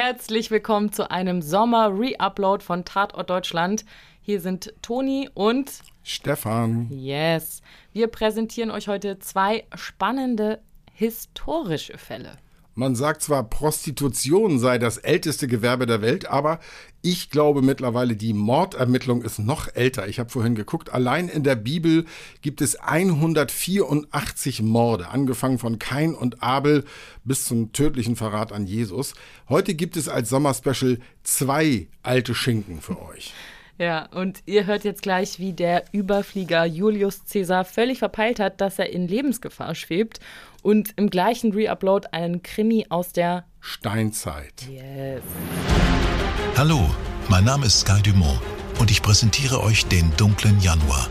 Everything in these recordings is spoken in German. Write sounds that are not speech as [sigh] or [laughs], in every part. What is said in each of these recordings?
Herzlich willkommen zu einem Sommer-Re-Upload von Tatort Deutschland. Hier sind Toni und Stefan. Yes. Wir präsentieren euch heute zwei spannende historische Fälle. Man sagt zwar, Prostitution sei das älteste Gewerbe der Welt, aber ich glaube mittlerweile, die Mordermittlung ist noch älter. Ich habe vorhin geguckt, allein in der Bibel gibt es 184 Morde, angefangen von Kain und Abel bis zum tödlichen Verrat an Jesus. Heute gibt es als Sommerspecial zwei alte Schinken für euch. Ja, und ihr hört jetzt gleich, wie der Überflieger Julius Caesar völlig verpeilt hat, dass er in Lebensgefahr schwebt und im gleichen Reupload einen Krimi aus der Steinzeit. Yes. Hallo, mein Name ist Sky Dumont und ich präsentiere euch den dunklen Januar.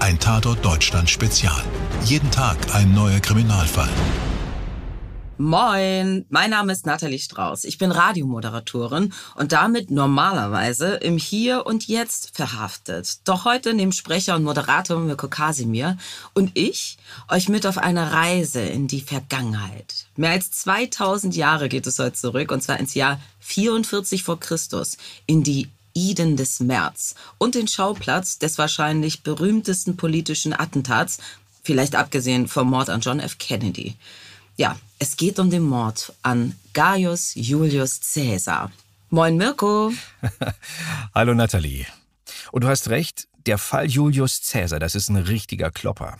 Ein Tatort Deutschland Spezial. Jeden Tag ein neuer Kriminalfall. Moin, mein Name ist Nathalie Strauß. Ich bin Radiomoderatorin und damit normalerweise im Hier und Jetzt verhaftet. Doch heute nehmen Sprecher und Moderator Mirko Kasimir und ich euch mit auf eine Reise in die Vergangenheit. Mehr als 2000 Jahre geht es heute zurück und zwar ins Jahr 44 vor Christus in die Iden des März und den Schauplatz des wahrscheinlich berühmtesten politischen Attentats, vielleicht abgesehen vom Mord an John F. Kennedy. Ja, es geht um den Mord an Gaius Julius Caesar. Moin Mirko. [laughs] Hallo Nathalie. Und du hast recht, der Fall Julius Caesar, das ist ein richtiger Klopper.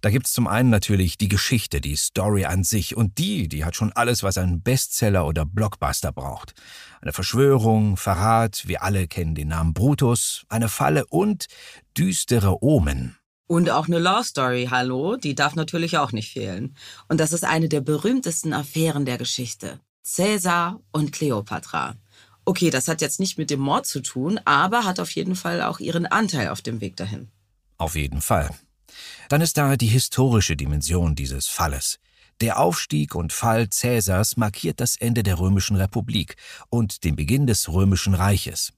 Da gibt's zum einen natürlich die Geschichte, die Story an sich und die, die hat schon alles, was ein Bestseller oder Blockbuster braucht. Eine Verschwörung, Verrat, wir alle kennen den Namen Brutus, eine Falle und düstere Omen. Und auch eine Law Story, hallo, die darf natürlich auch nicht fehlen. Und das ist eine der berühmtesten Affären der Geschichte. Cäsar und Kleopatra. Okay, das hat jetzt nicht mit dem Mord zu tun, aber hat auf jeden Fall auch ihren Anteil auf dem Weg dahin. Auf jeden Fall. Dann ist da die historische Dimension dieses Falles. Der Aufstieg und Fall Cäsars markiert das Ende der Römischen Republik und den Beginn des Römischen Reiches.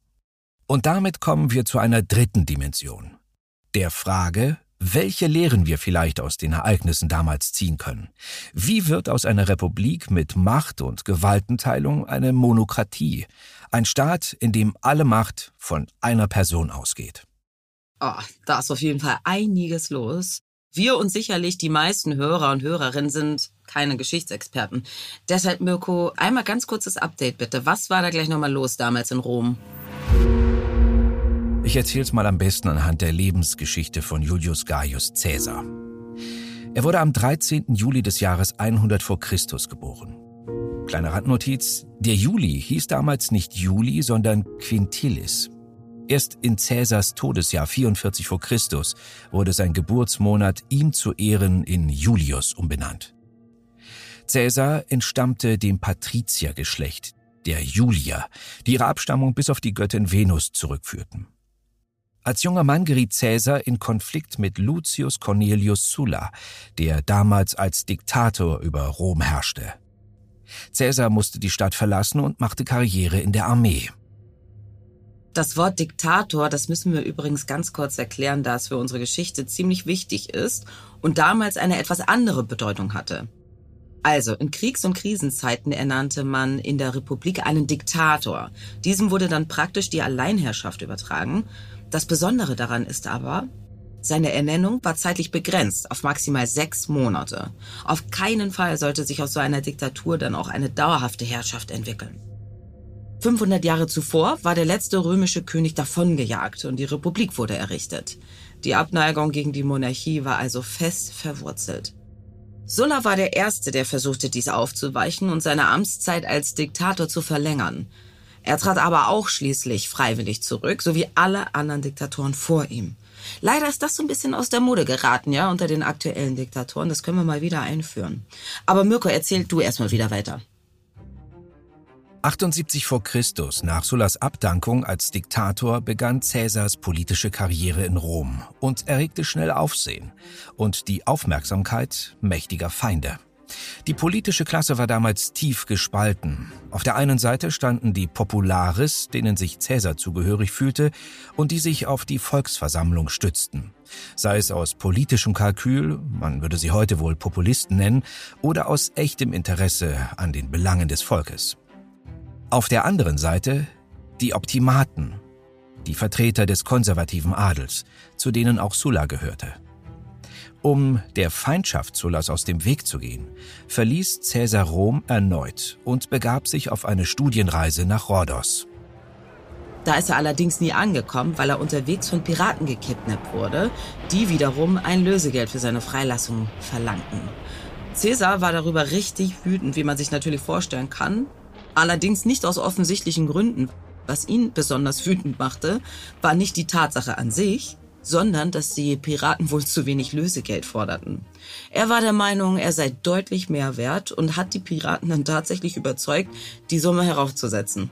Und damit kommen wir zu einer dritten Dimension. Der Frage, welche Lehren wir vielleicht aus den Ereignissen damals ziehen können? Wie wird aus einer Republik mit Macht und Gewaltenteilung eine Monokratie? Ein Staat, in dem alle Macht von einer Person ausgeht. Oh, da ist auf jeden Fall einiges los. Wir und sicherlich die meisten Hörer und Hörerinnen sind keine Geschichtsexperten. Deshalb, Mirko, einmal ganz kurzes Update bitte. Was war da gleich nochmal los damals in Rom? Ich erzähl's mal am besten anhand der Lebensgeschichte von Julius Gaius Caesar. Er wurde am 13. Juli des Jahres 100 vor Christus geboren. Kleine Randnotiz, der Juli hieß damals nicht Juli, sondern Quintilis. Erst in Caesars Todesjahr 44 vor Christus wurde sein Geburtsmonat ihm zu Ehren in Julius umbenannt. Caesar entstammte dem Patriziergeschlecht, der Julier, die ihre Abstammung bis auf die Göttin Venus zurückführten. Als junger Mann geriet Caesar in Konflikt mit Lucius Cornelius Sulla, der damals als Diktator über Rom herrschte. Caesar musste die Stadt verlassen und machte Karriere in der Armee. Das Wort Diktator, das müssen wir übrigens ganz kurz erklären, da es für unsere Geschichte ziemlich wichtig ist und damals eine etwas andere Bedeutung hatte. Also, in Kriegs- und Krisenzeiten ernannte man in der Republik einen Diktator. Diesem wurde dann praktisch die Alleinherrschaft übertragen das Besondere daran ist aber, seine Ernennung war zeitlich begrenzt auf maximal sechs Monate. Auf keinen Fall sollte sich aus so einer Diktatur dann auch eine dauerhafte Herrschaft entwickeln. 500 Jahre zuvor war der letzte römische König davongejagt und die Republik wurde errichtet. Die Abneigung gegen die Monarchie war also fest verwurzelt. Sulla war der Erste, der versuchte, dies aufzuweichen und seine Amtszeit als Diktator zu verlängern. Er trat aber auch schließlich freiwillig zurück, so wie alle anderen Diktatoren vor ihm. Leider ist das so ein bisschen aus der Mode geraten, ja, unter den aktuellen Diktatoren. Das können wir mal wieder einführen. Aber Mirko, erzähl du erstmal wieder weiter. 78 vor Christus, nach Sullas Abdankung als Diktator, begann Caesars politische Karriere in Rom und erregte schnell Aufsehen und die Aufmerksamkeit mächtiger Feinde. Die politische Klasse war damals tief gespalten. Auf der einen Seite standen die Populares, denen sich Cäsar zugehörig fühlte und die sich auf die Volksversammlung stützten. Sei es aus politischem Kalkül, man würde sie heute wohl Populisten nennen, oder aus echtem Interesse an den Belangen des Volkes. Auf der anderen Seite die Optimaten, die Vertreter des konservativen Adels, zu denen auch Sulla gehörte. Um der Feindschaft Sullas aus dem Weg zu gehen, verließ Caesar Rom erneut und begab sich auf eine Studienreise nach Rhodos. Da ist er allerdings nie angekommen, weil er unterwegs von Piraten gekidnappt wurde, die wiederum ein Lösegeld für seine Freilassung verlangten. Caesar war darüber richtig wütend, wie man sich natürlich vorstellen kann, allerdings nicht aus offensichtlichen Gründen. Was ihn besonders wütend machte, war nicht die Tatsache an sich, sondern dass die Piraten wohl zu wenig Lösegeld forderten. Er war der Meinung, er sei deutlich mehr wert und hat die Piraten dann tatsächlich überzeugt, die Summe heraufzusetzen.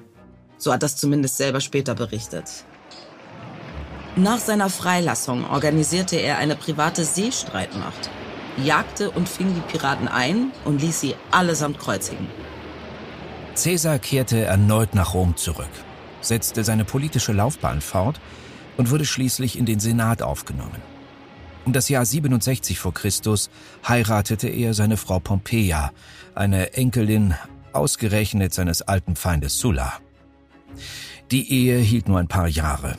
So hat das zumindest selber später berichtet. Nach seiner Freilassung organisierte er eine private Seestreitmacht, jagte und fing die Piraten ein und ließ sie allesamt kreuzigen. Caesar kehrte erneut nach Rom zurück, setzte seine politische Laufbahn fort und wurde schließlich in den Senat aufgenommen. Um das Jahr 67 vor Christus heiratete er seine Frau Pompeia, eine Enkelin ausgerechnet seines alten Feindes Sulla. Die Ehe hielt nur ein paar Jahre.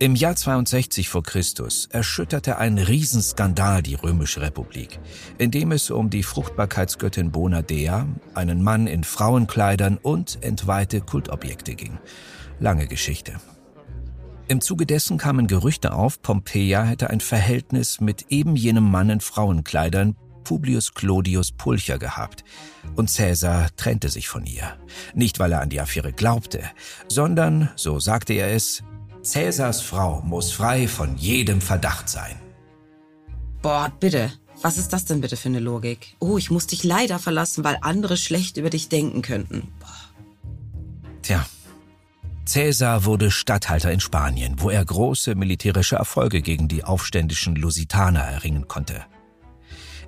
Im Jahr 62 vor Christus erschütterte ein Riesenskandal die römische Republik, indem es um die Fruchtbarkeitsgöttin Bona Dea, einen Mann in Frauenkleidern und entweihte Kultobjekte ging. Lange Geschichte. Im Zuge dessen kamen Gerüchte auf, Pompeia hätte ein Verhältnis mit eben jenem Mann in Frauenkleidern, Publius Clodius Pulcher gehabt. Und Caesar trennte sich von ihr. Nicht, weil er an die Affäre glaubte, sondern, so sagte er es, Caesars Frau muss frei von jedem Verdacht sein. Boah, bitte. Was ist das denn bitte für eine Logik? Oh, ich muss dich leider verlassen, weil andere schlecht über dich denken könnten. Boah. Tja. Caesar wurde Statthalter in Spanien, wo er große militärische Erfolge gegen die aufständischen Lusitaner erringen konnte.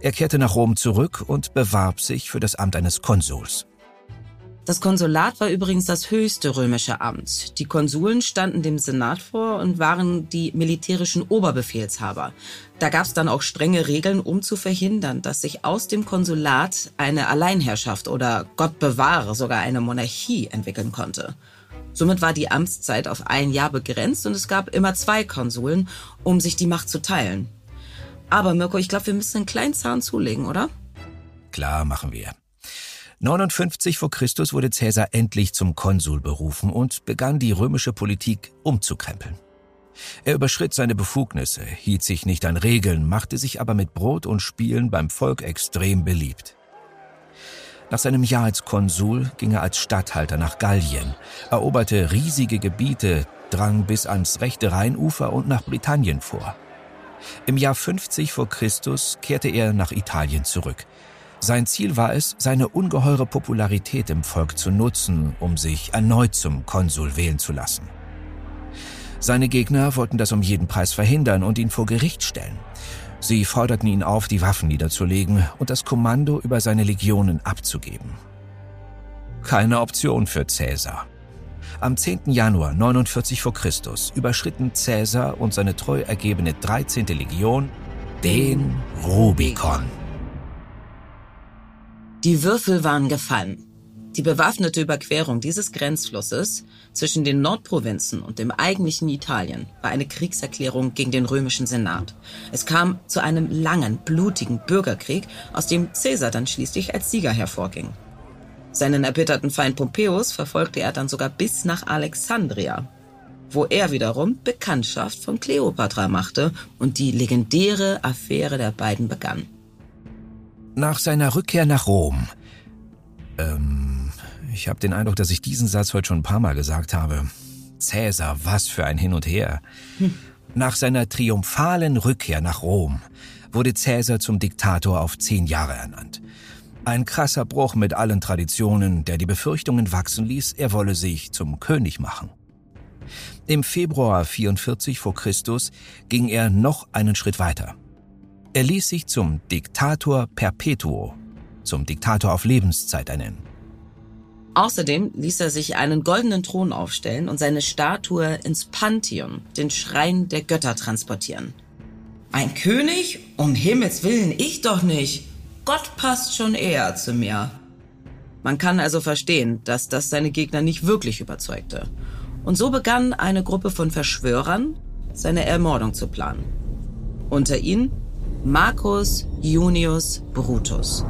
Er kehrte nach Rom zurück und bewarb sich für das Amt eines Konsuls. Das Konsulat war übrigens das höchste römische Amt. Die Konsuln standen dem Senat vor und waren die militärischen Oberbefehlshaber. Da gab es dann auch strenge Regeln, um zu verhindern, dass sich aus dem Konsulat eine Alleinherrschaft oder Gott bewahre sogar eine Monarchie entwickeln konnte. Somit war die Amtszeit auf ein Jahr begrenzt und es gab immer zwei Konsuln, um sich die Macht zu teilen. Aber Mirko, ich glaube, wir müssen einen kleinen Zahn zulegen, oder? Klar, machen wir. 59 vor Christus wurde Caesar endlich zum Konsul berufen und begann die römische Politik umzukrempeln. Er überschritt seine Befugnisse, hielt sich nicht an Regeln, machte sich aber mit Brot und Spielen beim Volk extrem beliebt. Nach seinem Jahr als Konsul ging er als Statthalter nach Gallien, eroberte riesige Gebiete, drang bis ans rechte Rheinufer und nach Britannien vor. Im Jahr 50 vor Christus kehrte er nach Italien zurück, sein Ziel war es, seine ungeheure Popularität im Volk zu nutzen, um sich erneut zum Konsul wählen zu lassen. Seine Gegner wollten das um jeden Preis verhindern und ihn vor Gericht stellen. Sie forderten ihn auf, die Waffen niederzulegen und das Kommando über seine Legionen abzugeben. Keine Option für Caesar. Am 10. Januar 49 v. Chr. überschritten Caesar und seine treu ergebene 13. Legion den Rubikon. Die Würfel waren gefallen. Die bewaffnete Überquerung dieses Grenzflusses zwischen den Nordprovinzen und dem eigentlichen Italien war eine Kriegserklärung gegen den römischen Senat. Es kam zu einem langen, blutigen Bürgerkrieg, aus dem Caesar dann schließlich als Sieger hervorging. Seinen erbitterten Feind Pompeius verfolgte er dann sogar bis nach Alexandria, wo er wiederum Bekanntschaft von Kleopatra machte und die legendäre Affäre der beiden begann. Nach seiner Rückkehr nach Rom. Ähm, ich habe den Eindruck, dass ich diesen Satz heute schon ein paar Mal gesagt habe. Cäsar, was für ein Hin und Her. Hm. Nach seiner triumphalen Rückkehr nach Rom wurde Cäsar zum Diktator auf zehn Jahre ernannt. Ein krasser Bruch mit allen Traditionen, der die Befürchtungen wachsen ließ, er wolle sich zum König machen. Im Februar 44 vor Christus ging er noch einen Schritt weiter. Er ließ sich zum Diktator Perpetuo, zum Diktator auf Lebenszeit ernennen. Außerdem ließ er sich einen goldenen Thron aufstellen und seine Statue ins Pantheon, den Schrein der Götter, transportieren. Ein König? Um Himmels willen, ich doch nicht. Gott passt schon eher zu mir. Man kann also verstehen, dass das seine Gegner nicht wirklich überzeugte. Und so begann eine Gruppe von Verschwörern, seine Ermordung zu planen. Unter ihnen Marcus Junius Brutus.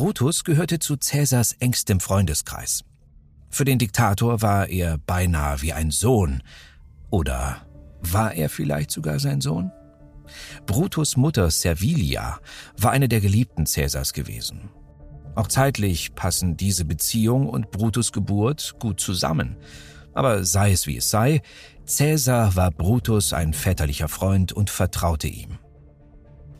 Brutus gehörte zu Cäsars engstem Freundeskreis. Für den Diktator war er beinahe wie ein Sohn. Oder war er vielleicht sogar sein Sohn? Brutus Mutter Servilia war eine der Geliebten Cäsars gewesen. Auch zeitlich passen diese Beziehung und Brutus Geburt gut zusammen. Aber sei es wie es sei, Cäsar war Brutus ein väterlicher Freund und vertraute ihm.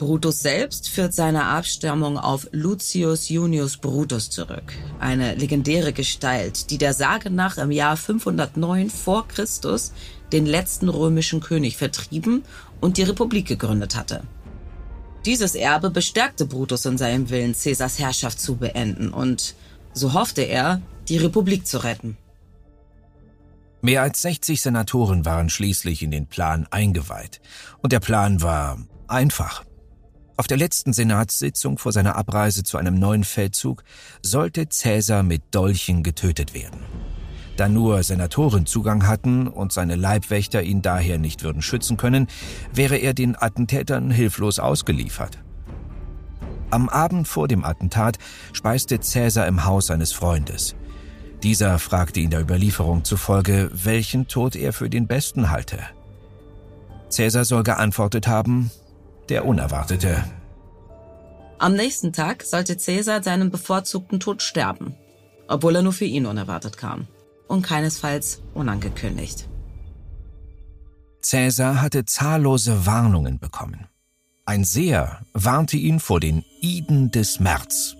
Brutus selbst führt seine Abstammung auf Lucius Junius Brutus zurück, eine legendäre Gestalt, die der Sage nach im Jahr 509 vor Christus den letzten römischen König vertrieben und die Republik gegründet hatte. Dieses Erbe bestärkte Brutus in seinem Willen, Caesars Herrschaft zu beenden und, so hoffte er, die Republik zu retten. Mehr als 60 Senatoren waren schließlich in den Plan eingeweiht. Und der Plan war einfach. Auf der letzten Senatssitzung vor seiner Abreise zu einem neuen Feldzug sollte Cäsar mit Dolchen getötet werden. Da nur Senatoren Zugang hatten und seine Leibwächter ihn daher nicht würden schützen können, wäre er den Attentätern hilflos ausgeliefert. Am Abend vor dem Attentat speiste Cäsar im Haus seines Freundes. Dieser fragte ihn der Überlieferung zufolge, welchen Tod er für den besten halte. Cäsar soll geantwortet haben, der Unerwartete. Am nächsten Tag sollte Cäsar seinen bevorzugten Tod sterben, obwohl er nur für ihn unerwartet kam und keinesfalls unangekündigt. Cäsar hatte zahllose Warnungen bekommen. Ein Seher warnte ihn vor den Iden des März.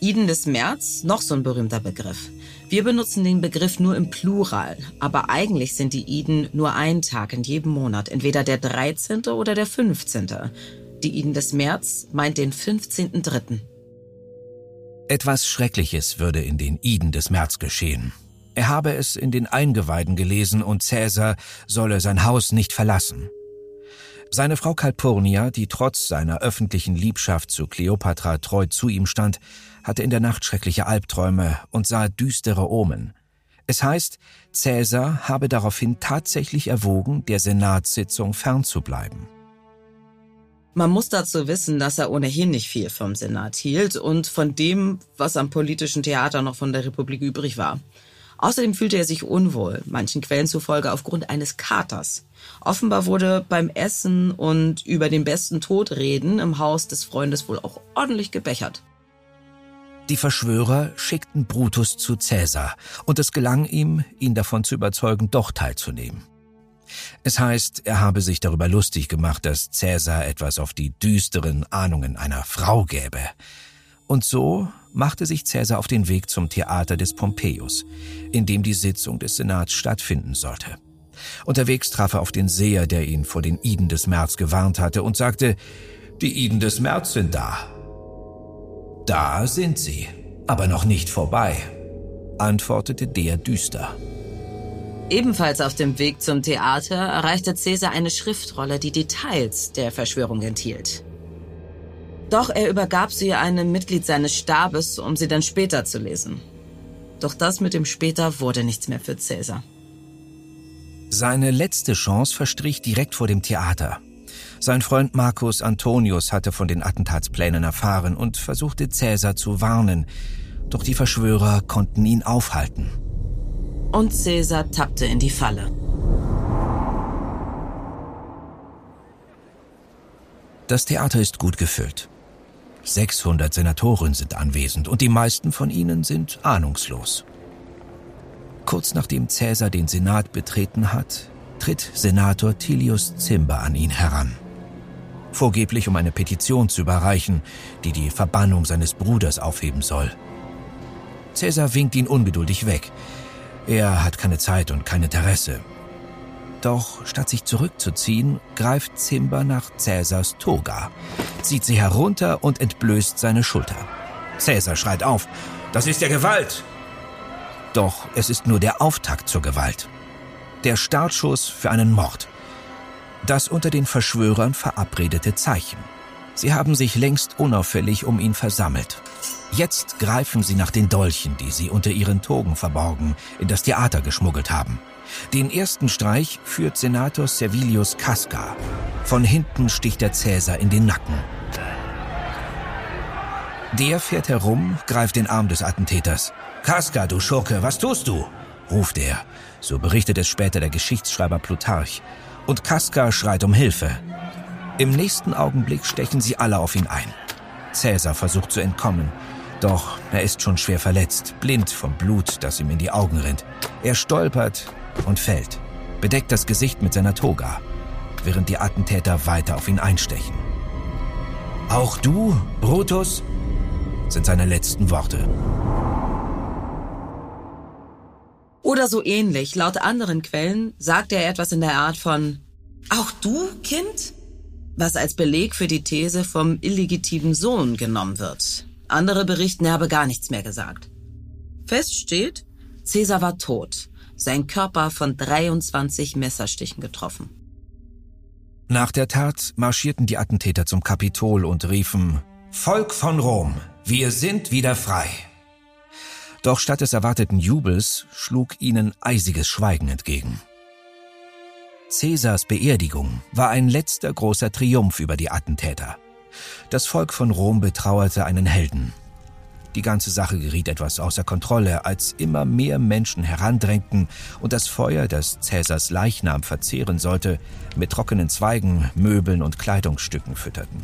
Iden des März, noch so ein berühmter Begriff. Wir benutzen den Begriff nur im Plural, aber eigentlich sind die Iden nur ein Tag in jedem Monat, entweder der 13. oder der 15. Die Iden des März meint den 15.3. Etwas Schreckliches würde in den Iden des März geschehen. Er habe es in den Eingeweiden gelesen und Cäsar solle sein Haus nicht verlassen. Seine Frau Calpurnia, die trotz seiner öffentlichen Liebschaft zu Kleopatra treu zu ihm stand, hatte in der Nacht schreckliche Albträume und sah düstere Omen. Es heißt, Cäsar habe daraufhin tatsächlich erwogen, der Senatssitzung fernzubleiben. Man muss dazu wissen, dass er ohnehin nicht viel vom Senat hielt und von dem, was am politischen Theater noch von der Republik übrig war. Außerdem fühlte er sich unwohl, manchen Quellen zufolge aufgrund eines Katers. Offenbar wurde beim Essen und über den besten Tod reden im Haus des Freundes wohl auch ordentlich gebechert. Die Verschwörer schickten Brutus zu Cäsar, und es gelang ihm, ihn davon zu überzeugen, doch teilzunehmen. Es heißt, er habe sich darüber lustig gemacht, dass Cäsar etwas auf die düsteren Ahnungen einer Frau gäbe. Und so machte sich Cäsar auf den Weg zum Theater des Pompeius, in dem die Sitzung des Senats stattfinden sollte. Unterwegs traf er auf den Seher, der ihn vor den Iden des März gewarnt hatte und sagte, die Iden des März sind da. Da sind sie, aber noch nicht vorbei, antwortete der düster. Ebenfalls auf dem Weg zum Theater erreichte Cäsar eine Schriftrolle, die Details der Verschwörung enthielt. Doch er übergab sie einem Mitglied seines Stabes, um sie dann später zu lesen. Doch das mit dem später wurde nichts mehr für Cäsar. Seine letzte Chance verstrich direkt vor dem Theater. Sein Freund Marcus Antonius hatte von den Attentatsplänen erfahren und versuchte Cäsar zu warnen, doch die Verschwörer konnten ihn aufhalten. Und Cäsar tappte in die Falle. Das Theater ist gut gefüllt. 600 Senatoren sind anwesend und die meisten von ihnen sind ahnungslos. Kurz nachdem Cäsar den Senat betreten hat, tritt Senator Tilius Cimber an ihn heran. Vorgeblich um eine Petition zu überreichen, die die Verbannung seines Bruders aufheben soll. Cäsar winkt ihn ungeduldig weg. Er hat keine Zeit und kein Interesse. Doch statt sich zurückzuziehen, greift Zimber nach Cäsars Toga, zieht sie herunter und entblößt seine Schulter. Cäsar schreit auf, das ist ja Gewalt! Doch es ist nur der Auftakt zur Gewalt. Der Startschuss für einen Mord. Das unter den Verschwörern verabredete Zeichen. Sie haben sich längst unauffällig um ihn versammelt. Jetzt greifen sie nach den Dolchen, die sie unter ihren Togen verborgen, in das Theater geschmuggelt haben. Den ersten Streich führt Senator Servilius Casca. Von hinten sticht der Cäsar in den Nacken. Der fährt herum, greift den Arm des Attentäters. Casca, du Schurke, was tust du? ruft er. So berichtet es später der Geschichtsschreiber Plutarch. Und Casca schreit um Hilfe. Im nächsten Augenblick stechen sie alle auf ihn ein. Cäsar versucht zu entkommen. Doch er ist schon schwer verletzt, blind vom Blut, das ihm in die Augen rinnt. Er stolpert und fällt, bedeckt das Gesicht mit seiner Toga, während die Attentäter weiter auf ihn einstechen. Auch du, Brutus, sind seine letzten Worte. Oder so ähnlich, laut anderen Quellen sagt er etwas in der Art von Auch du, Kind? Was als Beleg für die These vom illegitimen Sohn genommen wird. Andere berichten, er habe gar nichts mehr gesagt. Fest steht, Caesar war tot, sein Körper von 23 Messerstichen getroffen. Nach der Tat marschierten die Attentäter zum Kapitol und riefen Volk von Rom, wir sind wieder frei. Doch statt des erwarteten Jubels schlug ihnen eisiges Schweigen entgegen. Cäsars Beerdigung war ein letzter großer Triumph über die Attentäter. Das Volk von Rom betrauerte einen Helden. Die ganze Sache geriet etwas außer Kontrolle, als immer mehr Menschen herandrängten und das Feuer, das Cäsars Leichnam verzehren sollte, mit trockenen Zweigen, Möbeln und Kleidungsstücken fütterten.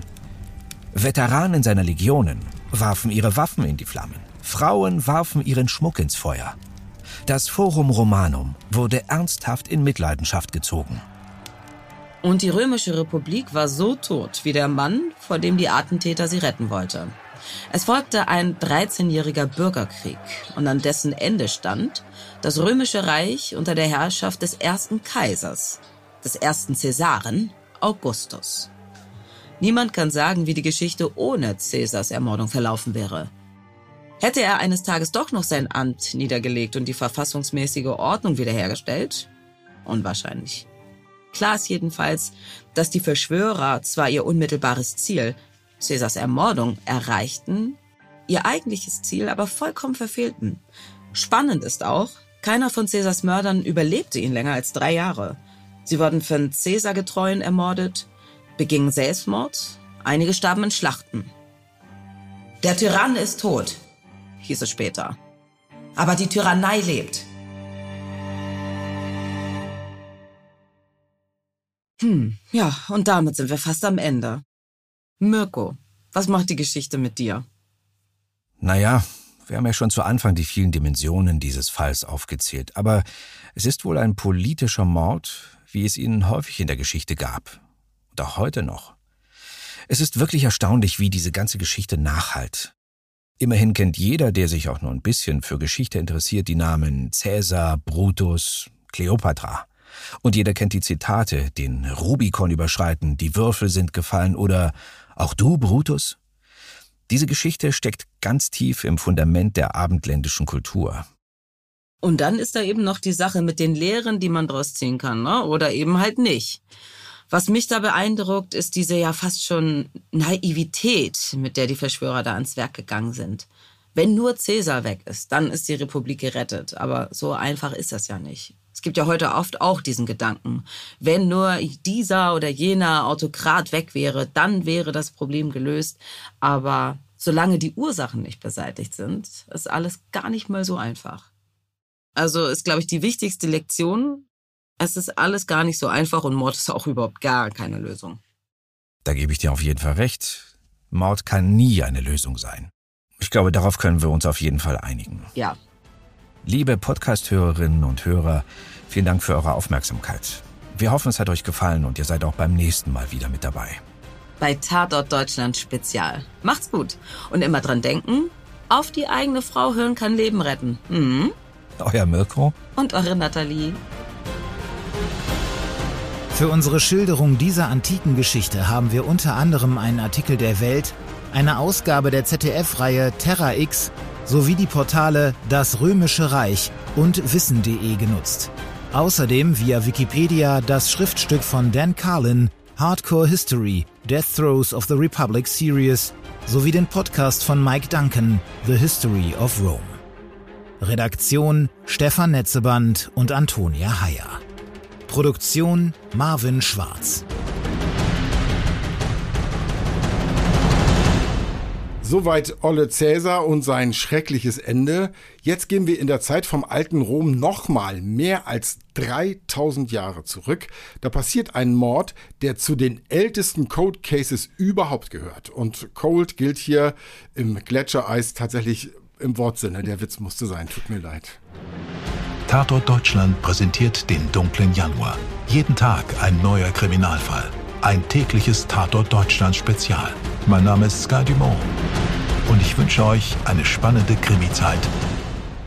Veteranen seiner Legionen warfen ihre Waffen in die Flammen. Frauen warfen ihren Schmuck ins Feuer. Das Forum Romanum wurde ernsthaft in Mitleidenschaft gezogen. Und die Römische Republik war so tot wie der Mann, vor dem die Attentäter sie retten wollte. Es folgte ein 13-jähriger Bürgerkrieg und an dessen Ende stand das Römische Reich unter der Herrschaft des ersten Kaisers, des ersten Cäsaren, Augustus. Niemand kann sagen, wie die Geschichte ohne Cäsars Ermordung verlaufen wäre. Hätte er eines Tages doch noch sein Amt niedergelegt und die verfassungsmäßige Ordnung wiederhergestellt? Unwahrscheinlich. Klar ist jedenfalls, dass die Verschwörer zwar ihr unmittelbares Ziel, Cäsars Ermordung, erreichten, ihr eigentliches Ziel aber vollkommen verfehlten. Spannend ist auch, keiner von Cäsars Mördern überlebte ihn länger als drei Jahre. Sie wurden von Cäsar-Getreuen ermordet, begingen Selbstmord, einige starben in Schlachten. Der Tyrann ist tot, hieß es später. Aber die Tyrannei lebt. Hm, ja, und damit sind wir fast am Ende. Mirko, was macht die Geschichte mit dir? Naja, wir haben ja schon zu Anfang die vielen Dimensionen dieses Falls aufgezählt, aber es ist wohl ein politischer Mord, wie es ihn häufig in der Geschichte gab. Und auch heute noch. Es ist wirklich erstaunlich, wie diese ganze Geschichte nachhalt. Immerhin kennt jeder, der sich auch nur ein bisschen für Geschichte interessiert, die Namen Cäsar, Brutus, Kleopatra. Und jeder kennt die Zitate, den Rubikon überschreiten, die Würfel sind gefallen oder auch du, Brutus? Diese Geschichte steckt ganz tief im Fundament der abendländischen Kultur. Und dann ist da eben noch die Sache mit den Lehren, die man draus ziehen kann, ne? oder eben halt nicht. Was mich da beeindruckt, ist diese ja fast schon Naivität, mit der die Verschwörer da ans Werk gegangen sind. Wenn nur Cäsar weg ist, dann ist die Republik gerettet. Aber so einfach ist das ja nicht. Es gibt ja heute oft auch diesen Gedanken. Wenn nur dieser oder jener Autokrat weg wäre, dann wäre das Problem gelöst. Aber solange die Ursachen nicht beseitigt sind, ist alles gar nicht mal so einfach. Also ist, glaube ich, die wichtigste Lektion, es ist alles gar nicht so einfach und Mord ist auch überhaupt gar keine Lösung. Da gebe ich dir auf jeden Fall recht. Mord kann nie eine Lösung sein. Ich glaube, darauf können wir uns auf jeden Fall einigen. Ja. Liebe Podcast-Hörerinnen und Hörer, vielen Dank für eure Aufmerksamkeit. Wir hoffen, es hat euch gefallen und ihr seid auch beim nächsten Mal wieder mit dabei. Bei Tatort Deutschland Spezial. Macht's gut. Und immer dran denken, auf die eigene Frau hören kann Leben retten. Mhm. Euer Mirko. Und eure Nathalie. Für unsere Schilderung dieser antiken Geschichte haben wir unter anderem einen Artikel der Welt, eine Ausgabe der ZDF-Reihe Terra X sowie die Portale Das Römische Reich und Wissen.de genutzt. Außerdem via Wikipedia das Schriftstück von Dan Carlin Hardcore History Death Throes of the Republic Series sowie den Podcast von Mike Duncan, The History of Rome. Redaktion Stefan Netzeband und Antonia Heyer. Produktion Marvin Schwarz. Soweit Olle Cäsar und sein schreckliches Ende. Jetzt gehen wir in der Zeit vom alten Rom nochmal mehr als 3000 Jahre zurück. Da passiert ein Mord, der zu den ältesten Cold Cases überhaupt gehört. Und Cold gilt hier im Gletschereis tatsächlich im Wortsinne. Der Witz musste sein. Tut mir leid. Tatort Deutschland präsentiert den dunklen Januar. Jeden Tag ein neuer Kriminalfall. Ein tägliches Tatort Deutschland Spezial. Mein Name ist Sky Dumont und ich wünsche euch eine spannende Krimi-Zeit.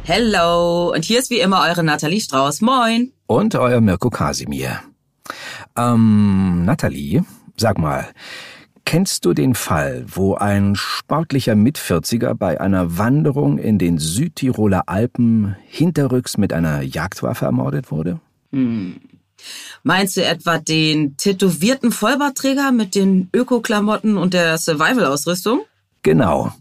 Hello, und hier ist wie immer eure Nathalie Strauß. Moin. Und euer Mirko Kasimir. Ähm, Nathalie, sag mal, kennst du den Fall, wo ein sportlicher Mitvierziger bei einer Wanderung in den Südtiroler Alpen hinterrücks mit einer Jagdwaffe ermordet wurde? Hm. Meinst du etwa den tätowierten Vollbartträger mit den Öko-Klamotten und der Survival-Ausrüstung? Genau.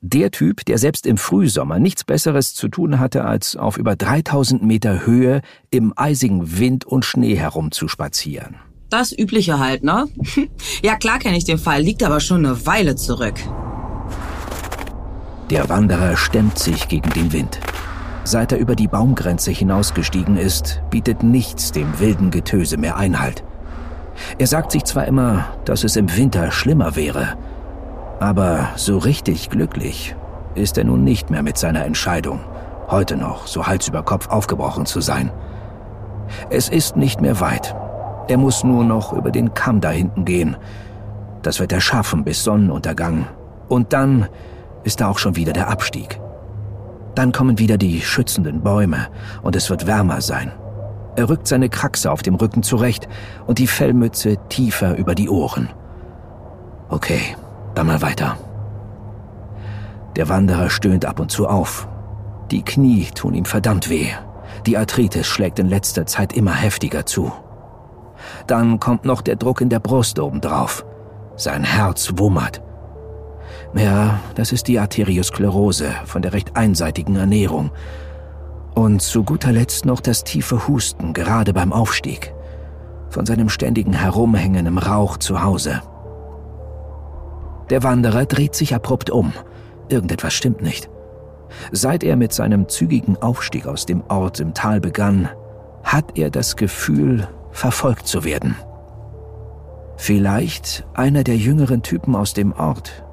Der Typ, der selbst im Frühsommer nichts Besseres zu tun hatte, als auf über 3000 Meter Höhe im eisigen Wind und Schnee herumzuspazieren. Das Übliche halt, ne? ja, klar kenne ich den Fall, liegt aber schon eine Weile zurück. Der Wanderer stemmt sich gegen den Wind. Seit er über die Baumgrenze hinausgestiegen ist, bietet nichts dem wilden Getöse mehr Einhalt. Er sagt sich zwar immer, dass es im Winter schlimmer wäre, aber so richtig glücklich ist er nun nicht mehr mit seiner Entscheidung, heute noch so Hals über Kopf aufgebrochen zu sein. Es ist nicht mehr weit. Er muss nur noch über den Kamm da hinten gehen. Das wird er schaffen bis Sonnenuntergang. Und dann ist da auch schon wieder der Abstieg. Dann kommen wieder die schützenden Bäume und es wird wärmer sein. Er rückt seine Kraxe auf dem Rücken zurecht und die Fellmütze tiefer über die Ohren. Okay, dann mal weiter. Der Wanderer stöhnt ab und zu auf. Die Knie tun ihm verdammt weh. Die Arthritis schlägt in letzter Zeit immer heftiger zu. Dann kommt noch der Druck in der Brust obendrauf. Sein Herz wummert. Ja, das ist die Arteriosklerose von der recht einseitigen Ernährung. Und zu guter Letzt noch das tiefe Husten, gerade beim Aufstieg. Von seinem ständigen Herumhängen im Rauch zu Hause. Der Wanderer dreht sich abrupt um. Irgendetwas stimmt nicht. Seit er mit seinem zügigen Aufstieg aus dem Ort im Tal begann, hat er das Gefühl, verfolgt zu werden. Vielleicht einer der jüngeren Typen aus dem Ort,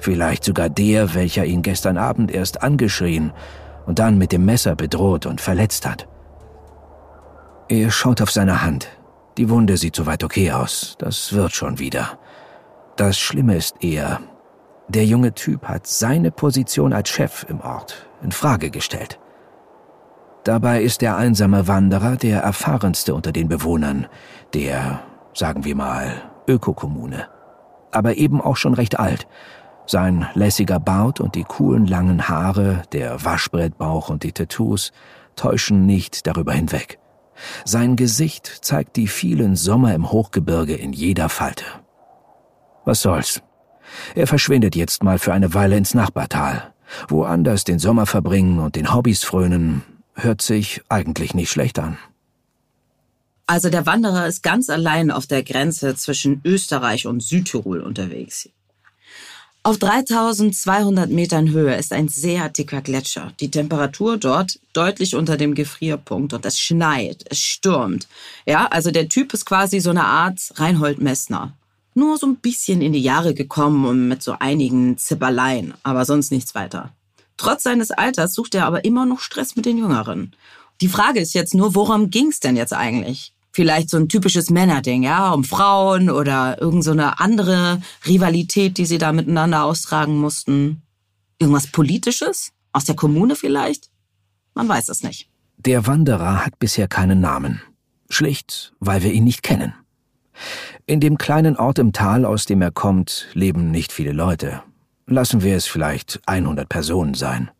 Vielleicht sogar der, welcher ihn gestern Abend erst angeschrien und dann mit dem Messer bedroht und verletzt hat. Er schaut auf seine Hand. Die Wunde sieht soweit okay aus. Das wird schon wieder. Das Schlimme ist eher, der junge Typ hat seine Position als Chef im Ort in Frage gestellt. Dabei ist der einsame Wanderer der erfahrenste unter den Bewohnern der, sagen wir mal, Ökokommune. Aber eben auch schon recht alt sein lässiger Bart und die coolen langen Haare, der Waschbrettbauch und die Tattoos täuschen nicht darüber hinweg. Sein Gesicht zeigt die vielen Sommer im Hochgebirge in jeder Falte. Was soll's? Er verschwindet jetzt mal für eine Weile ins Nachbartal. Woanders den Sommer verbringen und den Hobbys frönen, hört sich eigentlich nicht schlecht an. Also der Wanderer ist ganz allein auf der Grenze zwischen Österreich und Südtirol unterwegs. Auf 3200 Metern Höhe ist ein sehr dicker Gletscher. Die Temperatur dort deutlich unter dem Gefrierpunkt und es schneit, es stürmt. Ja, also der Typ ist quasi so eine Art Reinhold Messner. Nur so ein bisschen in die Jahre gekommen und mit so einigen Zipperleien, aber sonst nichts weiter. Trotz seines Alters sucht er aber immer noch Stress mit den Jüngeren. Die Frage ist jetzt nur, worum ging's denn jetzt eigentlich? vielleicht so ein typisches Männerding, ja, um Frauen oder irgend so andere Rivalität, die sie da miteinander austragen mussten. Irgendwas Politisches? Aus der Kommune vielleicht? Man weiß es nicht. Der Wanderer hat bisher keinen Namen. Schlicht, weil wir ihn nicht kennen. In dem kleinen Ort im Tal, aus dem er kommt, leben nicht viele Leute. Lassen wir es vielleicht 100 Personen sein.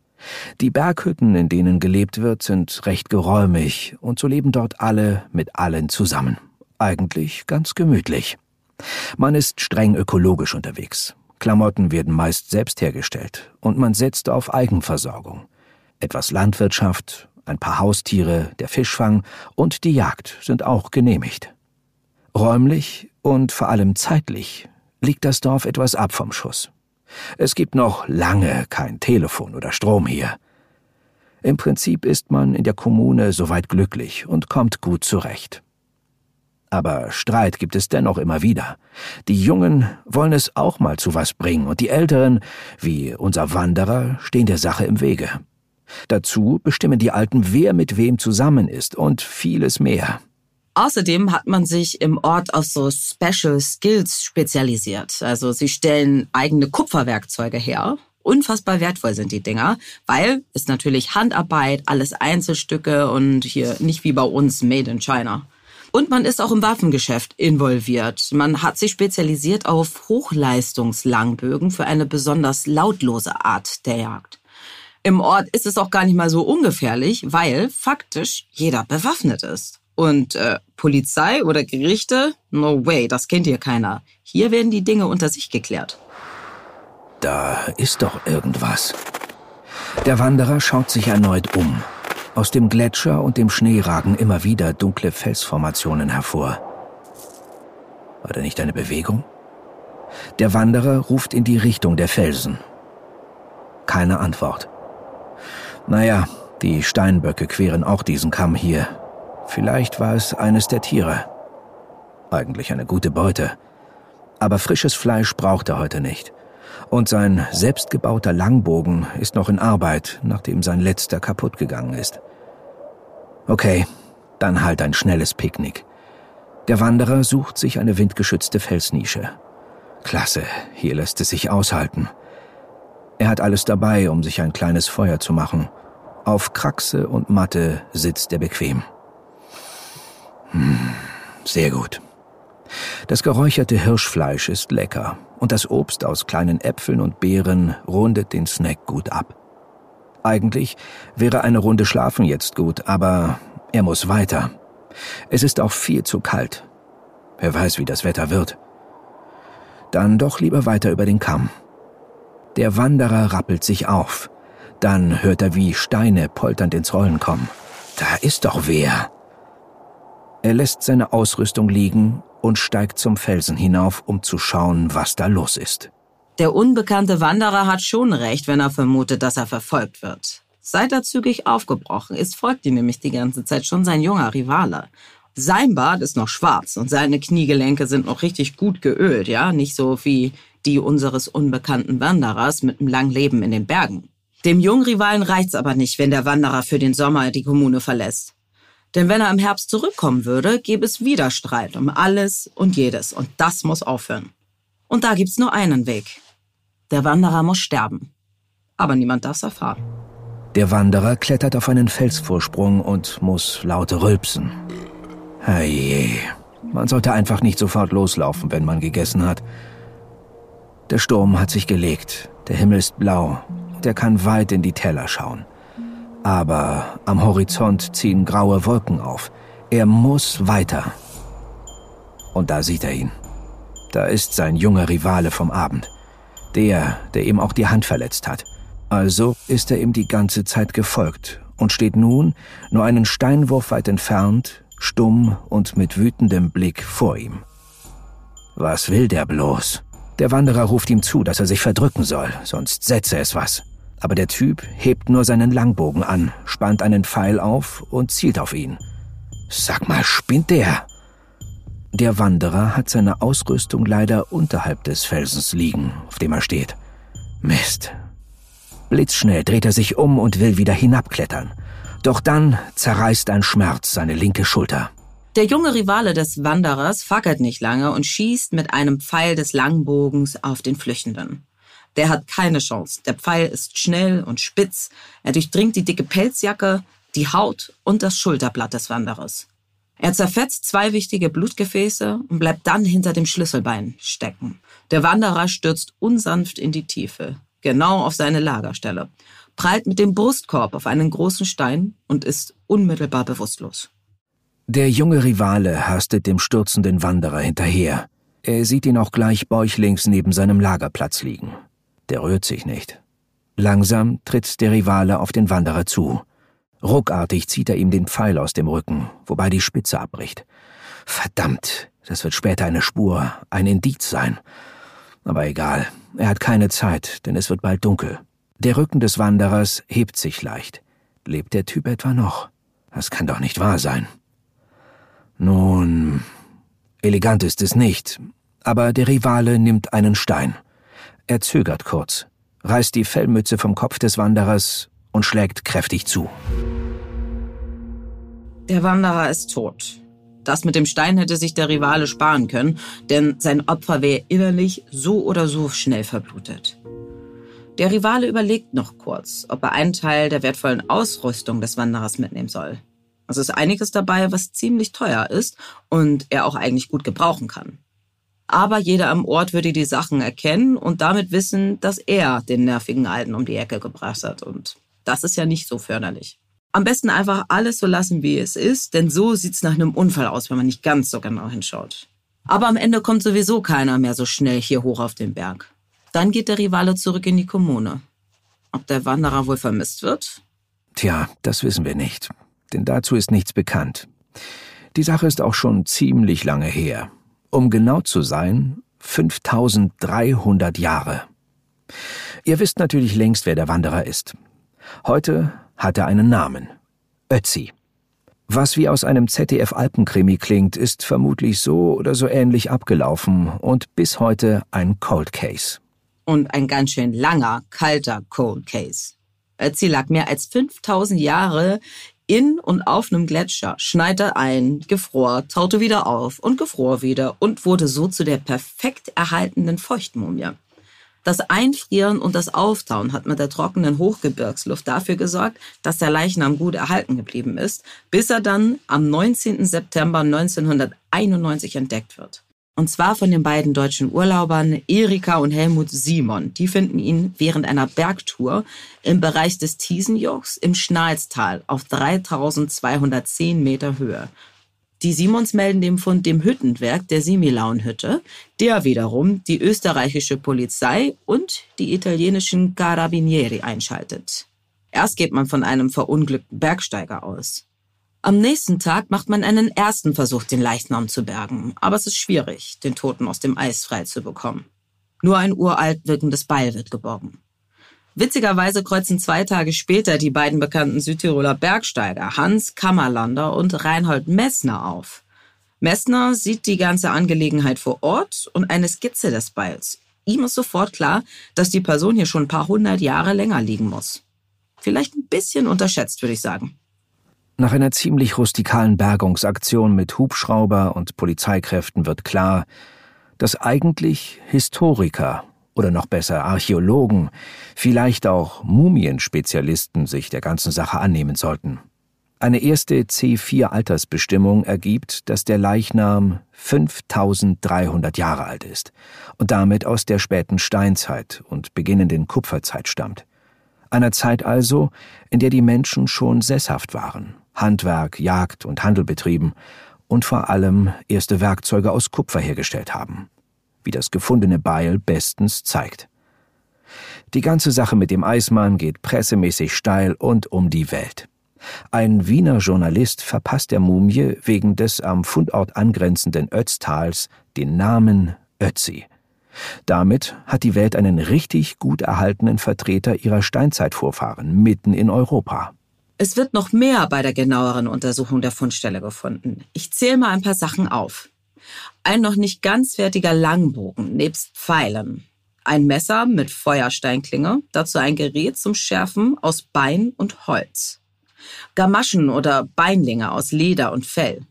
Die Berghütten, in denen gelebt wird, sind recht geräumig und so leben dort alle mit allen zusammen. Eigentlich ganz gemütlich. Man ist streng ökologisch unterwegs. Klamotten werden meist selbst hergestellt und man setzt auf Eigenversorgung. Etwas Landwirtschaft, ein paar Haustiere, der Fischfang und die Jagd sind auch genehmigt. Räumlich und vor allem zeitlich liegt das Dorf etwas ab vom Schuss. Es gibt noch lange kein Telefon oder Strom hier. Im Prinzip ist man in der Kommune soweit glücklich und kommt gut zurecht. Aber Streit gibt es dennoch immer wieder. Die Jungen wollen es auch mal zu was bringen und die Älteren, wie unser Wanderer, stehen der Sache im Wege. Dazu bestimmen die Alten, wer mit wem zusammen ist und vieles mehr. Außerdem hat man sich im Ort auf so Special Skills spezialisiert. Also sie stellen eigene Kupferwerkzeuge her. Unfassbar wertvoll sind die Dinger, weil es natürlich Handarbeit, alles Einzelstücke und hier nicht wie bei uns Made in China. Und man ist auch im Waffengeschäft involviert. Man hat sich spezialisiert auf Hochleistungslangbögen für eine besonders lautlose Art der Jagd. Im Ort ist es auch gar nicht mal so ungefährlich, weil faktisch jeder bewaffnet ist. Und äh, Polizei oder Gerichte? No way, das kennt hier keiner. Hier werden die Dinge unter sich geklärt. Da ist doch irgendwas. Der Wanderer schaut sich erneut um. Aus dem Gletscher und dem Schnee ragen immer wieder dunkle Felsformationen hervor. War da nicht eine Bewegung? Der Wanderer ruft in die Richtung der Felsen. Keine Antwort. Naja, die Steinböcke queren auch diesen Kamm hier. Vielleicht war es eines der Tiere. Eigentlich eine gute Beute. Aber frisches Fleisch braucht er heute nicht. Und sein selbstgebauter Langbogen ist noch in Arbeit, nachdem sein letzter kaputt gegangen ist. Okay, dann halt ein schnelles Picknick. Der Wanderer sucht sich eine windgeschützte Felsnische. Klasse, hier lässt es sich aushalten. Er hat alles dabei, um sich ein kleines Feuer zu machen. Auf Kraxe und Matte sitzt er bequem. Hm, sehr gut. Das geräucherte Hirschfleisch ist lecker und das Obst aus kleinen Äpfeln und Beeren rundet den Snack gut ab. Eigentlich wäre eine Runde Schlafen jetzt gut, aber er muss weiter. Es ist auch viel zu kalt. Wer weiß, wie das Wetter wird. Dann doch lieber weiter über den Kamm. Der Wanderer rappelt sich auf. Dann hört er, wie Steine polternd ins Rollen kommen. Da ist doch wer. Er lässt seine Ausrüstung liegen und steigt zum Felsen hinauf, um zu schauen, was da los ist. Der unbekannte Wanderer hat schon recht, wenn er vermutet, dass er verfolgt wird. Seit er zügig aufgebrochen ist, folgt ihm nämlich die ganze Zeit schon sein junger Rivale. Sein Bart ist noch schwarz und seine Kniegelenke sind noch richtig gut geölt, ja, nicht so wie die unseres unbekannten Wanderers mit einem langen Leben in den Bergen. Dem jungen Rivalen reicht's aber nicht, wenn der Wanderer für den Sommer die Kommune verlässt. Denn wenn er im Herbst zurückkommen würde, gäbe es wieder Streit um alles und jedes. Und das muss aufhören. Und da gibt's nur einen Weg. Der Wanderer muss sterben. Aber niemand darf's erfahren. Der Wanderer klettert auf einen Felsvorsprung und muss laut rülpsen. Herrje, man sollte einfach nicht sofort loslaufen, wenn man gegessen hat. Der Sturm hat sich gelegt, der Himmel ist blau, der kann weit in die Teller schauen. Aber am Horizont ziehen graue Wolken auf. Er muss weiter. Und da sieht er ihn. Da ist sein junger Rivale vom Abend. Der, der ihm auch die Hand verletzt hat. Also ist er ihm die ganze Zeit gefolgt und steht nun, nur einen Steinwurf weit entfernt, stumm und mit wütendem Blick vor ihm. Was will der bloß? Der Wanderer ruft ihm zu, dass er sich verdrücken soll, sonst setze es was aber der Typ hebt nur seinen Langbogen an, spannt einen Pfeil auf und zielt auf ihn. Sag mal, spinnt der? Der Wanderer hat seine Ausrüstung leider unterhalb des Felsens liegen, auf dem er steht. Mist. Blitzschnell dreht er sich um und will wieder hinabklettern. Doch dann zerreißt ein Schmerz seine linke Schulter. Der junge Rivale des Wanderers fackert nicht lange und schießt mit einem Pfeil des Langbogens auf den Flüchtenden. Der hat keine Chance. Der Pfeil ist schnell und spitz. Er durchdringt die dicke Pelzjacke, die Haut und das Schulterblatt des Wanderers. Er zerfetzt zwei wichtige Blutgefäße und bleibt dann hinter dem Schlüsselbein stecken. Der Wanderer stürzt unsanft in die Tiefe, genau auf seine Lagerstelle, prallt mit dem Brustkorb auf einen großen Stein und ist unmittelbar bewusstlos. Der junge Rivale hastet dem stürzenden Wanderer hinterher. Er sieht ihn auch gleich bäuchlings neben seinem Lagerplatz liegen. Der rührt sich nicht. Langsam tritt der Rivale auf den Wanderer zu. Ruckartig zieht er ihm den Pfeil aus dem Rücken, wobei die Spitze abbricht. Verdammt, das wird später eine Spur, ein Indiz sein. Aber egal, er hat keine Zeit, denn es wird bald dunkel. Der Rücken des Wanderers hebt sich leicht. Lebt der Typ etwa noch? Das kann doch nicht wahr sein. Nun, elegant ist es nicht, aber der Rivale nimmt einen Stein. Er zögert kurz, reißt die Fellmütze vom Kopf des Wanderers und schlägt kräftig zu. Der Wanderer ist tot. Das mit dem Stein hätte sich der Rivale sparen können, denn sein Opfer wäre innerlich so oder so schnell verblutet. Der Rivale überlegt noch kurz, ob er einen Teil der wertvollen Ausrüstung des Wanderers mitnehmen soll. Es ist einiges dabei, was ziemlich teuer ist und er auch eigentlich gut gebrauchen kann. Aber jeder am Ort würde die Sachen erkennen und damit wissen, dass er den nervigen Alten um die Ecke gebracht hat. Und das ist ja nicht so förderlich. Am besten einfach alles so lassen, wie es ist, denn so sieht's nach einem Unfall aus, wenn man nicht ganz so genau hinschaut. Aber am Ende kommt sowieso keiner mehr so schnell hier hoch auf den Berg. Dann geht der Rivale zurück in die Kommune. Ob der Wanderer wohl vermisst wird? Tja, das wissen wir nicht, denn dazu ist nichts bekannt. Die Sache ist auch schon ziemlich lange her. Um genau zu sein, 5300 Jahre. Ihr wisst natürlich längst, wer der Wanderer ist. Heute hat er einen Namen. Ötzi. Was wie aus einem ZDF-Alpenkrimi klingt, ist vermutlich so oder so ähnlich abgelaufen und bis heute ein Cold Case. Und ein ganz schön langer, kalter Cold Case. Ötzi lag mehr als 5000 Jahre in und auf einem Gletscher, schneite ein, gefror, taute wieder auf und gefror wieder und wurde so zu der perfekt erhaltenen Feuchtmumie. Das Einfrieren und das Auftauen hat mit der trockenen Hochgebirgsluft dafür gesorgt, dass der Leichnam gut erhalten geblieben ist, bis er dann am 19. September 1991 entdeckt wird. Und zwar von den beiden deutschen Urlaubern Erika und Helmut Simon. Die finden ihn während einer Bergtour im Bereich des Thiesenjochs im Schnalztal auf 3210 Meter Höhe. Die Simons melden dem Fund dem Hüttenwerk der Similaunhütte, der wiederum die österreichische Polizei und die italienischen Carabinieri einschaltet. Erst geht man von einem verunglückten Bergsteiger aus. Am nächsten Tag macht man einen ersten Versuch, den Leichnam zu bergen, aber es ist schwierig, den Toten aus dem Eis frei zu bekommen. Nur ein uralt wirkendes Beil wird geborgen. Witzigerweise kreuzen zwei Tage später die beiden bekannten Südtiroler Bergsteiger Hans Kammerlander und Reinhold Messner auf. Messner sieht die ganze Angelegenheit vor Ort und eine Skizze des Beils. Ihm ist sofort klar, dass die Person hier schon ein paar hundert Jahre länger liegen muss. Vielleicht ein bisschen unterschätzt, würde ich sagen. Nach einer ziemlich rustikalen Bergungsaktion mit Hubschrauber und Polizeikräften wird klar, dass eigentlich Historiker oder noch besser Archäologen, vielleicht auch Mumienspezialisten sich der ganzen Sache annehmen sollten. Eine erste C4-Altersbestimmung ergibt, dass der Leichnam 5300 Jahre alt ist und damit aus der späten Steinzeit und beginnenden Kupferzeit stammt. Einer Zeit also, in der die Menschen schon sesshaft waren, Handwerk, Jagd und Handel betrieben und vor allem erste Werkzeuge aus Kupfer hergestellt haben wie das gefundene Beil bestens zeigt. Die ganze Sache mit dem Eismann geht pressemäßig steil und um die Welt. Ein Wiener Journalist verpasst der Mumie wegen des am Fundort angrenzenden Ötztals den Namen Ötzi. Damit hat die Welt einen richtig gut erhaltenen Vertreter ihrer Steinzeitvorfahren mitten in Europa. Es wird noch mehr bei der genaueren Untersuchung der Fundstelle gefunden. Ich zähle mal ein paar Sachen auf. Ein noch nicht ganz fertiger Langbogen nebst Pfeilen. Ein Messer mit Feuersteinklinge, dazu ein Gerät zum Schärfen aus Bein und Holz. Gamaschen oder Beinlinge aus Leder und Fell.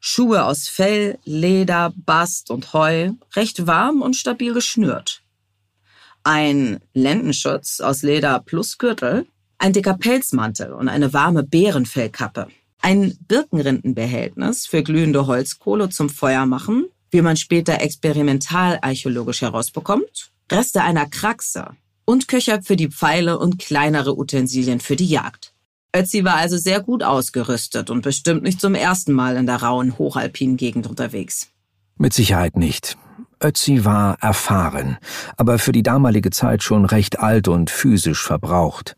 Schuhe aus Fell, Leder, Bast und Heu, recht warm und stabil geschnürt. Ein Lendenschutz aus Leder plus Gürtel, ein dicker Pelzmantel und eine warme Bärenfellkappe. Ein Birkenrindenbehältnis für glühende Holzkohle zum Feuer machen, wie man später experimentalarchäologisch herausbekommt, Reste einer Kraxe und Köcher für die Pfeile und kleinere Utensilien für die Jagd. Ötzi war also sehr gut ausgerüstet und bestimmt nicht zum ersten Mal in der rauen, hochalpinen Gegend unterwegs. Mit Sicherheit nicht. Ötzi war erfahren, aber für die damalige Zeit schon recht alt und physisch verbraucht.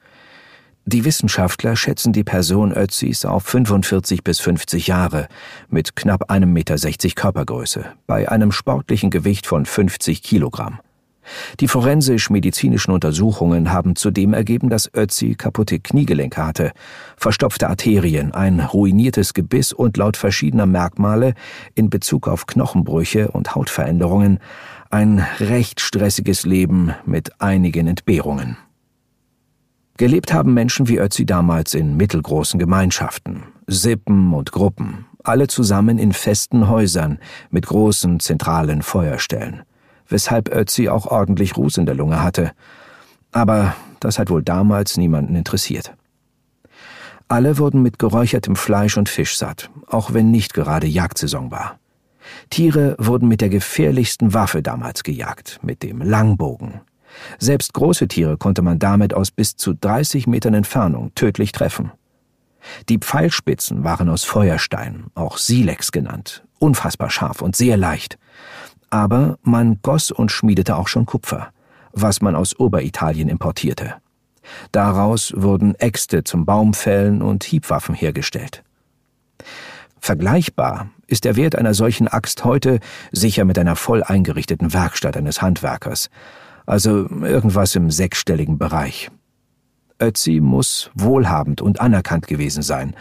Die Wissenschaftler schätzen die Person Ötzis auf 45 bis 50 Jahre, mit knapp einem Meter sechzig Körpergröße, bei einem sportlichen Gewicht von 50 Kilogramm. Die forensisch-medizinischen Untersuchungen haben zudem ergeben, dass Ötzi kaputte Kniegelenke hatte, verstopfte Arterien, ein ruiniertes Gebiss und laut verschiedener Merkmale in Bezug auf Knochenbrüche und Hautveränderungen ein recht stressiges Leben mit einigen Entbehrungen. Gelebt haben Menschen wie Ötzi damals in mittelgroßen Gemeinschaften, Sippen und Gruppen, alle zusammen in festen Häusern mit großen zentralen Feuerstellen weshalb Ötzi auch ordentlich Ruß in der Lunge hatte. Aber das hat wohl damals niemanden interessiert. Alle wurden mit geräuchertem Fleisch und Fisch satt, auch wenn nicht gerade Jagdsaison war. Tiere wurden mit der gefährlichsten Waffe damals gejagt, mit dem Langbogen. Selbst große Tiere konnte man damit aus bis zu 30 Metern Entfernung tödlich treffen. Die Pfeilspitzen waren aus Feuerstein, auch Silex genannt, unfassbar scharf und sehr leicht aber man goss und schmiedete auch schon Kupfer, was man aus Oberitalien importierte. Daraus wurden Äxte zum Baumfällen und Hiebwaffen hergestellt. Vergleichbar ist der Wert einer solchen Axt heute sicher mit einer voll eingerichteten Werkstatt eines Handwerkers, also irgendwas im sechsstelligen Bereich. Ötzi muss wohlhabend und anerkannt gewesen sein,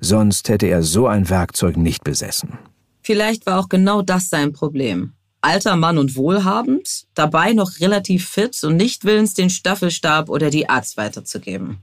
sonst hätte er so ein Werkzeug nicht besessen. Vielleicht war auch genau das sein Problem alter Mann und wohlhabend, dabei noch relativ fit und nicht willens, den Staffelstab oder die Axt weiterzugeben.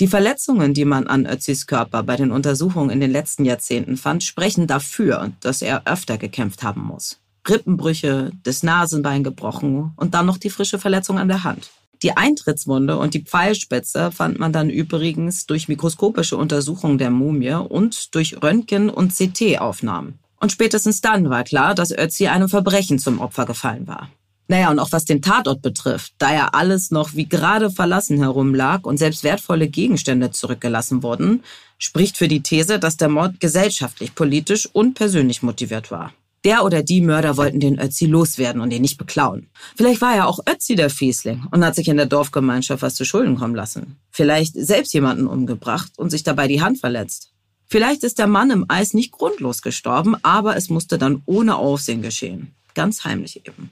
Die Verletzungen, die man an Ötzis Körper bei den Untersuchungen in den letzten Jahrzehnten fand, sprechen dafür, dass er öfter gekämpft haben muss. Rippenbrüche, das Nasenbein gebrochen und dann noch die frische Verletzung an der Hand. Die Eintrittswunde und die Pfeilspitze fand man dann übrigens durch mikroskopische Untersuchungen der Mumie und durch Röntgen- und CT-Aufnahmen. Und spätestens dann war klar, dass Ötzi einem Verbrechen zum Opfer gefallen war. Naja, und auch was den Tatort betrifft, da ja alles noch wie gerade verlassen herumlag und selbst wertvolle Gegenstände zurückgelassen wurden, spricht für die These, dass der Mord gesellschaftlich, politisch und persönlich motiviert war. Der oder die Mörder wollten den Ötzi loswerden und ihn nicht beklauen. Vielleicht war ja auch Ötzi der Fiesling und hat sich in der Dorfgemeinschaft was zu Schulden kommen lassen. Vielleicht selbst jemanden umgebracht und sich dabei die Hand verletzt. Vielleicht ist der Mann im Eis nicht grundlos gestorben, aber es musste dann ohne Aufsehen geschehen. Ganz heimlich eben.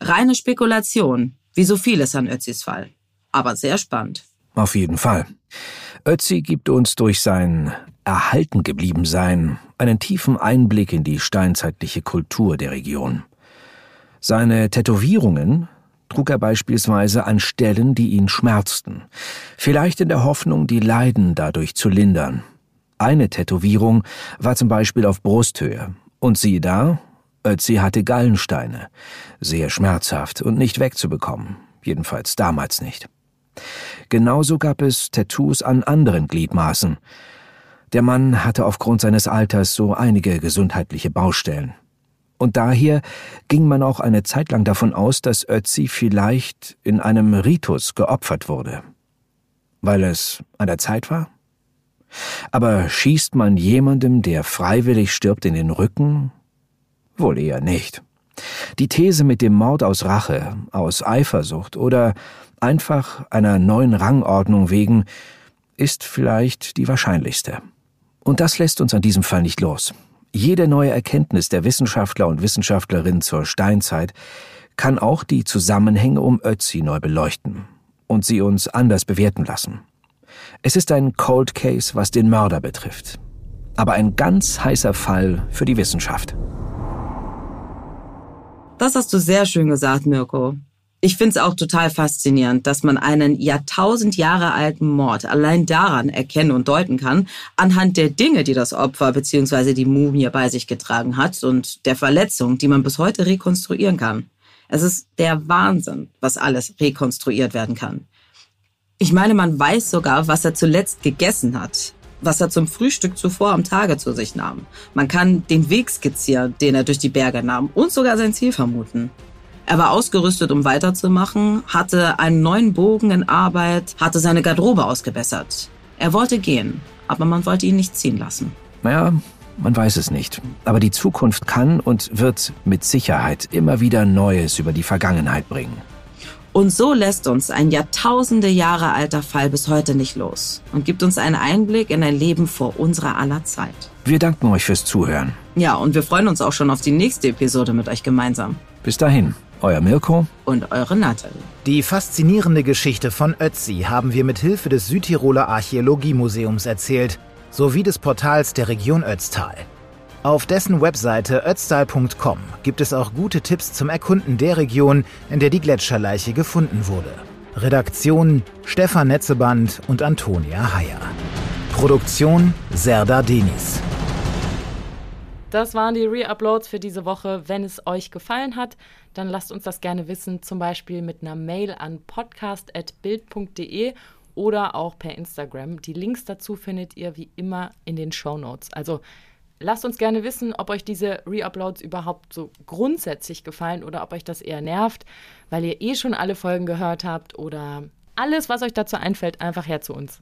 Reine Spekulation, wie so vieles an Ötzis Fall. Aber sehr spannend. Auf jeden Fall. Ötzi gibt uns durch sein erhalten geblieben sein einen tiefen Einblick in die steinzeitliche Kultur der Region. Seine Tätowierungen trug er beispielsweise an Stellen, die ihn schmerzten, vielleicht in der Hoffnung, die Leiden dadurch zu lindern. Eine Tätowierung war zum Beispiel auf Brusthöhe. Und siehe da, Ötzi hatte Gallensteine. Sehr schmerzhaft und nicht wegzubekommen. Jedenfalls damals nicht. Genauso gab es Tattoos an anderen Gliedmaßen. Der Mann hatte aufgrund seines Alters so einige gesundheitliche Baustellen. Und daher ging man auch eine Zeit lang davon aus, dass Ötzi vielleicht in einem Ritus geopfert wurde. Weil es an der Zeit war? Aber schießt man jemandem, der freiwillig stirbt, in den Rücken? Wohl eher nicht. Die These mit dem Mord aus Rache, aus Eifersucht oder einfach einer neuen Rangordnung wegen ist vielleicht die wahrscheinlichste. Und das lässt uns an diesem Fall nicht los. Jede neue Erkenntnis der Wissenschaftler und Wissenschaftlerinnen zur Steinzeit kann auch die Zusammenhänge um Ötzi neu beleuchten und sie uns anders bewerten lassen. Es ist ein Cold Case, was den Mörder betrifft. Aber ein ganz heißer Fall für die Wissenschaft. Das hast du sehr schön gesagt, Mirko. Ich finde es auch total faszinierend, dass man einen Jahrtausend Jahre alten Mord allein daran erkennen und deuten kann, anhand der Dinge, die das Opfer bzw. die Mumie bei sich getragen hat und der Verletzung, die man bis heute rekonstruieren kann. Es ist der Wahnsinn, was alles rekonstruiert werden kann. Ich meine, man weiß sogar, was er zuletzt gegessen hat, was er zum Frühstück zuvor am Tage zu sich nahm. Man kann den Weg skizzieren, den er durch die Berge nahm und sogar sein Ziel vermuten. Er war ausgerüstet, um weiterzumachen, hatte einen neuen Bogen in Arbeit, hatte seine Garderobe ausgebessert. Er wollte gehen, aber man wollte ihn nicht ziehen lassen. Naja, Man weiß es nicht. Aber die Zukunft kann und wird mit Sicherheit immer wieder Neues über die Vergangenheit bringen. Und so lässt uns ein Jahrtausende Jahre alter Fall bis heute nicht los und gibt uns einen Einblick in ein Leben vor unserer aller Zeit. Wir danken euch fürs Zuhören. Ja, und wir freuen uns auch schon auf die nächste Episode mit euch gemeinsam. Bis dahin, euer Mirko und eure Nathalie. Die faszinierende Geschichte von Ötzi haben wir mit Hilfe des Südtiroler Archäologiemuseums erzählt, sowie des Portals der Region Ötztal. Auf dessen Webseite ötztal.com gibt es auch gute Tipps zum Erkunden der Region, in der die Gletscherleiche gefunden wurde. Redaktion Stefan Netzeband und Antonia Heyer. Produktion Serda Denis. Das waren die Re-Uploads für diese Woche. Wenn es euch gefallen hat, dann lasst uns das gerne wissen, zum Beispiel mit einer Mail an podcast.bild.de oder auch per Instagram. Die Links dazu findet ihr wie immer in den Show Notes. Also lasst uns gerne wissen, ob euch diese Re-Uploads überhaupt so grundsätzlich gefallen oder ob euch das eher nervt, weil ihr eh schon alle Folgen gehört habt oder alles, was euch dazu einfällt, einfach her zu uns.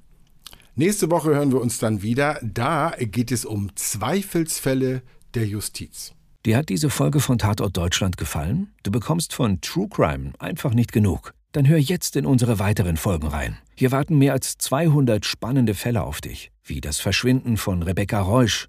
Nächste Woche hören wir uns dann wieder. Da geht es um Zweifelsfälle der Justiz. Dir hat diese Folge von Tatort Deutschland gefallen? Du bekommst von True Crime einfach nicht genug. Dann hör jetzt in unsere weiteren Folgen rein. Hier warten mehr als 200 spannende Fälle auf dich, wie das Verschwinden von Rebecca Reusch,